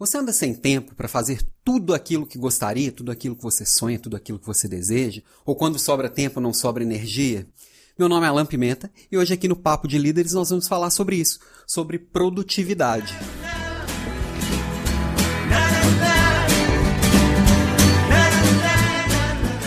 Você anda sem tempo para fazer tudo aquilo que gostaria, tudo aquilo que você sonha, tudo aquilo que você deseja? Ou quando sobra tempo não sobra energia? Meu nome é Alan Pimenta e hoje aqui no Papo de Líderes nós vamos falar sobre isso, sobre produtividade.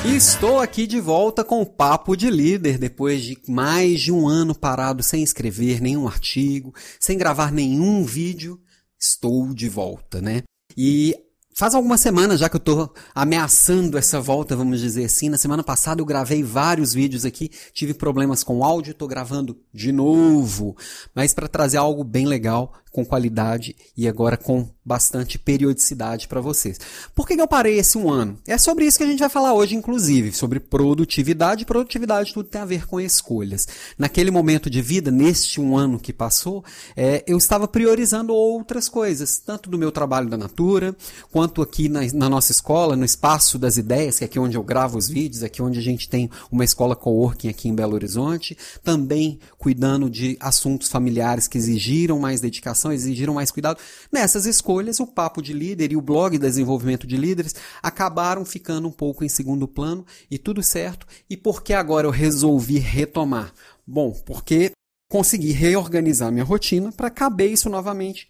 E estou aqui de volta com o Papo de Líder, depois de mais de um ano parado sem escrever nenhum artigo, sem gravar nenhum vídeo estou de volta, né? E faz algumas semanas já que eu estou ameaçando essa volta, vamos dizer assim. Na semana passada eu gravei vários vídeos aqui, tive problemas com o áudio, estou gravando de novo, mas para trazer algo bem legal, com qualidade e agora com bastante periodicidade para vocês. Por que, eu parei esse um ano? É sobre isso que a gente vai falar hoje, inclusive, sobre produtividade. Produtividade tudo tem a ver com escolhas. Naquele momento de vida, neste um ano que passou, é, eu estava priorizando outras coisas, tanto do meu trabalho da Natura, quanto aqui na, na nossa escola, no Espaço das Ideias, que é aqui onde eu gravo os vídeos, aqui onde a gente tem uma escola coworking aqui em Belo Horizonte, também cuidando de assuntos familiares que exigiram mais dedicação, exigiram mais cuidado. Nessas escolhas, o Papo de Líder e o blog de Desenvolvimento de Líderes acabaram ficando um pouco em segundo plano e tudo certo. E por que agora eu resolvi retomar? Bom, porque consegui reorganizar minha rotina para caber isso novamente.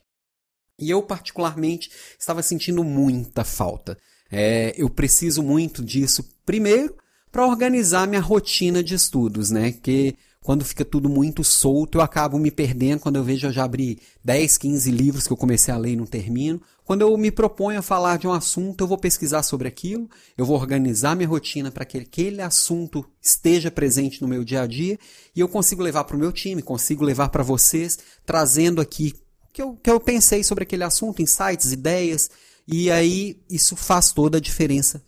E eu, particularmente, estava sentindo muita falta. É, eu preciso muito disso, primeiro, para organizar minha rotina de estudos, né? Que quando fica tudo muito solto, eu acabo me perdendo. Quando eu vejo, eu já abri 10, 15 livros que eu comecei a ler e não termino. Quando eu me proponho a falar de um assunto, eu vou pesquisar sobre aquilo, eu vou organizar minha rotina para que aquele assunto esteja presente no meu dia a dia e eu consigo levar para o meu time, consigo levar para vocês, trazendo aqui o que eu, que eu pensei sobre aquele assunto, insights, ideias, e aí isso faz toda a diferença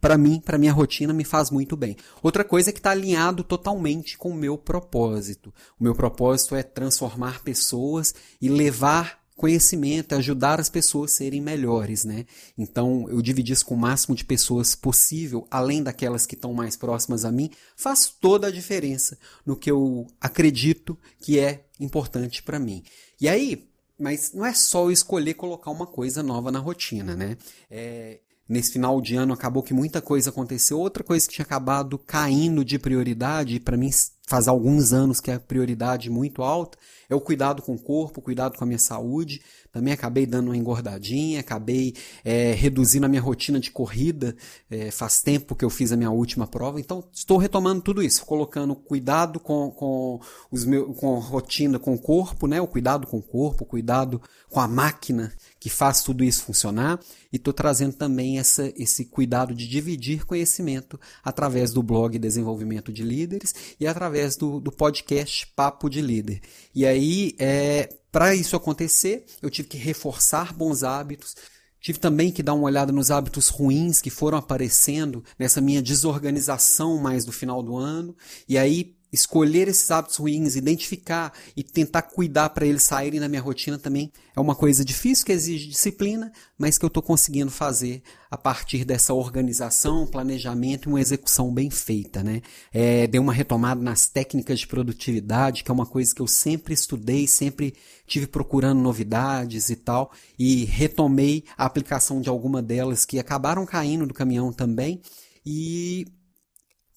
para mim, para minha rotina, me faz muito bem. Outra coisa é que está alinhado totalmente com o meu propósito. O meu propósito é transformar pessoas e levar conhecimento, ajudar as pessoas a serem melhores, né? Então, eu dividir isso com o máximo de pessoas possível, além daquelas que estão mais próximas a mim, faz toda a diferença no que eu acredito que é importante para mim. E aí, mas não é só eu escolher colocar uma coisa nova na rotina, né? É, nesse final de ano acabou que muita coisa aconteceu. Outra coisa que tinha acabado caindo de prioridade, para mim faz alguns anos que é prioridade muito alta, é o cuidado com o corpo, cuidado com a minha saúde. Também acabei dando uma engordadinha, acabei é, reduzindo a minha rotina de corrida. É, faz tempo que eu fiz a minha última prova, então estou retomando tudo isso, colocando cuidado com, com, os meus, com a rotina com o corpo, né? o cuidado com o corpo, o cuidado com a máquina que faz tudo isso funcionar. E estou trazendo também essa, esse cuidado de dividir conhecimento através do blog Desenvolvimento de Líderes e através do, do podcast Papo de Líder. E aí, é, para isso acontecer, eu tive que reforçar bons hábitos, Tive também que dar uma olhada nos hábitos ruins que foram aparecendo nessa minha desorganização mais do final do ano. E aí escolher esses hábitos ruins, identificar e tentar cuidar para eles saírem da minha rotina também é uma coisa difícil que exige disciplina, mas que eu estou conseguindo fazer a partir dessa organização, planejamento e uma execução bem feita, né? É, dei uma retomada nas técnicas de produtividade, que é uma coisa que eu sempre estudei, sempre tive procurando novidades e tal, e retomei a aplicação de alguma delas que acabaram caindo do caminhão também. E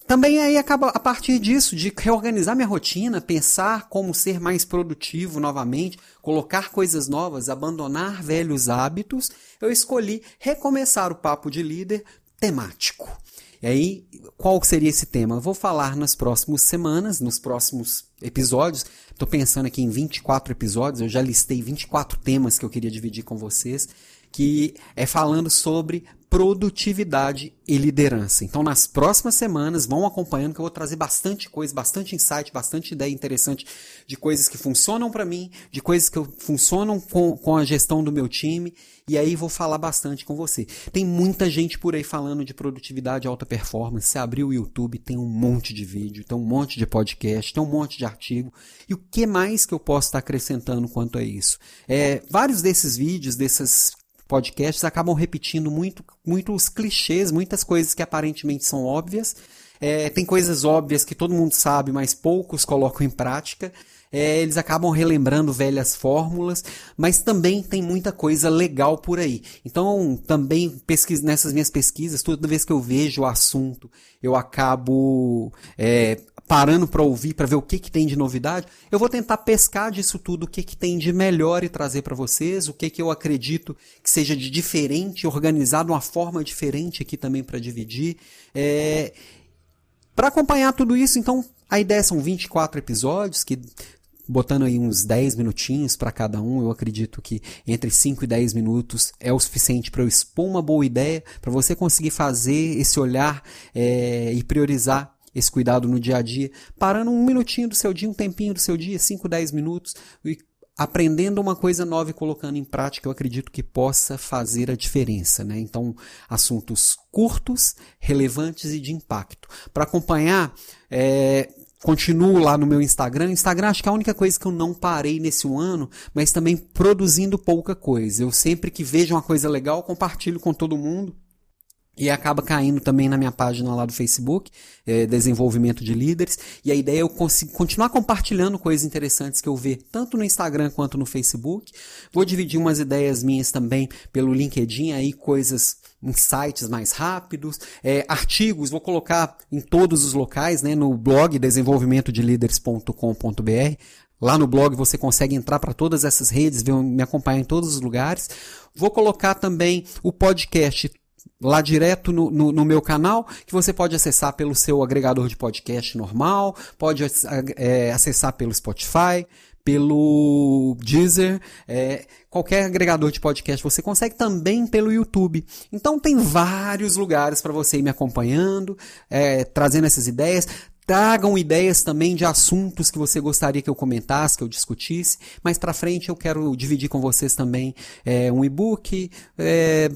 também aí acaba a partir disso, de reorganizar minha rotina, pensar como ser mais produtivo novamente, colocar coisas novas, abandonar velhos hábitos, eu escolhi recomeçar o papo de líder temático. E aí, qual seria esse tema? Eu vou falar nas próximas semanas, nos próximos episódios. Estou pensando aqui em 24 episódios, eu já listei 24 temas que eu queria dividir com vocês, que é falando sobre produtividade e liderança. Então, nas próximas semanas, vão acompanhando que eu vou trazer bastante coisa, bastante insight, bastante ideia interessante de coisas que funcionam para mim, de coisas que funcionam com, com a gestão do meu time, e aí vou falar bastante com você. Tem muita gente por aí falando de produtividade alta performance. Se abrir o YouTube, tem um monte de vídeo, tem um monte de podcast, tem um monte de artigo. E o que mais que eu posso estar acrescentando quanto a isso? É, vários desses vídeos, dessas podcasts acabam repetindo muito, muitos clichês, muitas coisas que aparentemente são óbvias. É, tem coisas óbvias que todo mundo sabe, mas poucos colocam em prática. é, eles acabam relembrando velhas fórmulas, mas também tem muita coisa legal por aí. Então, também pesquis, nessas minhas pesquisas, toda vez que eu vejo o assunto, eu acabo é, parando para ouvir, para ver o que, que tem de novidade, eu vou tentar pescar disso tudo, o que, que tem de melhor e trazer para vocês, o que, que eu acredito que seja de diferente, organizado uma forma diferente aqui também para dividir. É... Para acompanhar tudo isso, então, a ideia são 24 episódios que botando aí uns 10 minutinhos para cada um, eu acredito que entre 5 e 10 minutos é o suficiente para eu expor uma boa ideia, para você conseguir fazer esse olhar é, e priorizar esse cuidado no dia a dia, parando um minutinho do seu dia, um tempinho do seu dia, 5, 10 minutos, e aprendendo uma coisa nova e colocando em prática, eu acredito que possa fazer a diferença. Né? Então, assuntos curtos, relevantes e de impacto. Para acompanhar, é, continuo lá no meu Instagram. Instagram acho que é a única coisa que eu não parei nesse ano, mas também produzindo pouca coisa. Eu sempre que vejo uma coisa legal, compartilho com todo mundo. E acaba caindo também na minha página lá do Facebook, é, Desenvolvimento de Líderes. E a ideia é eu continuar compartilhando coisas interessantes que eu ver, tanto no Instagram quanto no Facebook. Vou dividir umas ideias minhas também pelo LinkedIn, aí coisas, insights mais rápidos, é, artigos, vou colocar em todos os locais, né, no blog desenvolvimentodelíderes.com.br. Lá no blog você consegue entrar para todas essas redes, me acompanhar em todos os lugares. Vou colocar também o podcast lá direto no, no, no, meu canal, que você pode acessar pelo seu agregador de podcast normal, pode é, acessar pelo Spotify, pelo Deezer, é, qualquer agregador de podcast você consegue também pelo YouTube. Então tem vários lugares para você ir me acompanhando, é, trazendo essas ideias. Tragam ideias também de assuntos que você gostaria que eu comentasse, que eu discutisse. Mais para frente eu quero dividir com vocês também é, um e-book, é,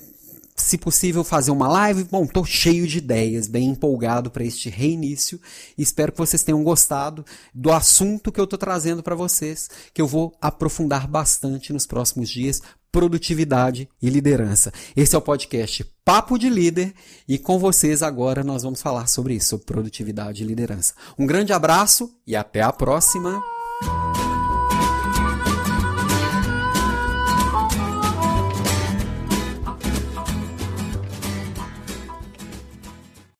se possível, fazer uma live. Bom, tô cheio de ideias, bem empolgado para este reinício. Espero que vocês tenham gostado do assunto que eu tô trazendo para vocês, que eu vou aprofundar bastante nos próximos dias. Produtividade e liderança. Esse é o podcast Papo de Líder e com vocês agora nós vamos falar sobre isso, sobre produtividade e liderança. Um grande abraço e até a próxima!